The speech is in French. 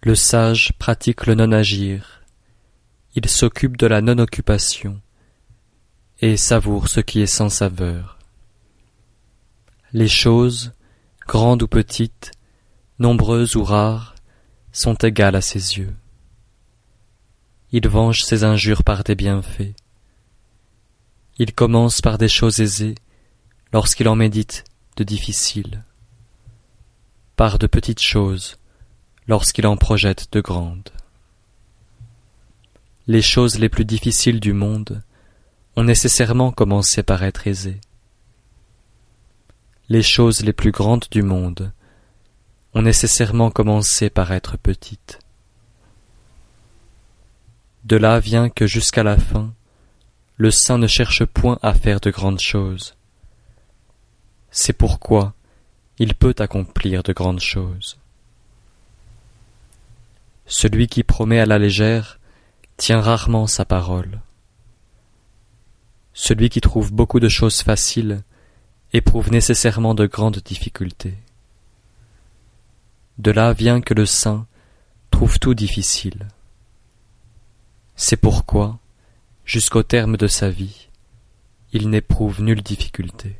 Le sage pratique le non-agir, il s'occupe de la non-occupation, et savoure ce qui est sans saveur. Les choses, grandes ou petites, nombreuses ou rares, sont égales à ses yeux. Il venge ses injures par des bienfaits. Il commence par des choses aisées lorsqu'il en médite de difficiles, par de petites choses lorsqu'il en projette de grandes. Les choses les plus difficiles du monde ont nécessairement commencé par être aisées. Les choses les plus grandes du monde ont nécessairement commencé par être petites. De là vient que jusqu'à la fin, le saint ne cherche point à faire de grandes choses. C'est pourquoi il peut accomplir de grandes choses. Celui qui promet à la légère tient rarement sa parole. Celui qui trouve beaucoup de choses faciles éprouve nécessairement de grandes difficultés. De là vient que le saint trouve tout difficile. C'est pourquoi, jusqu'au terme de sa vie, il n'éprouve nulle difficulté.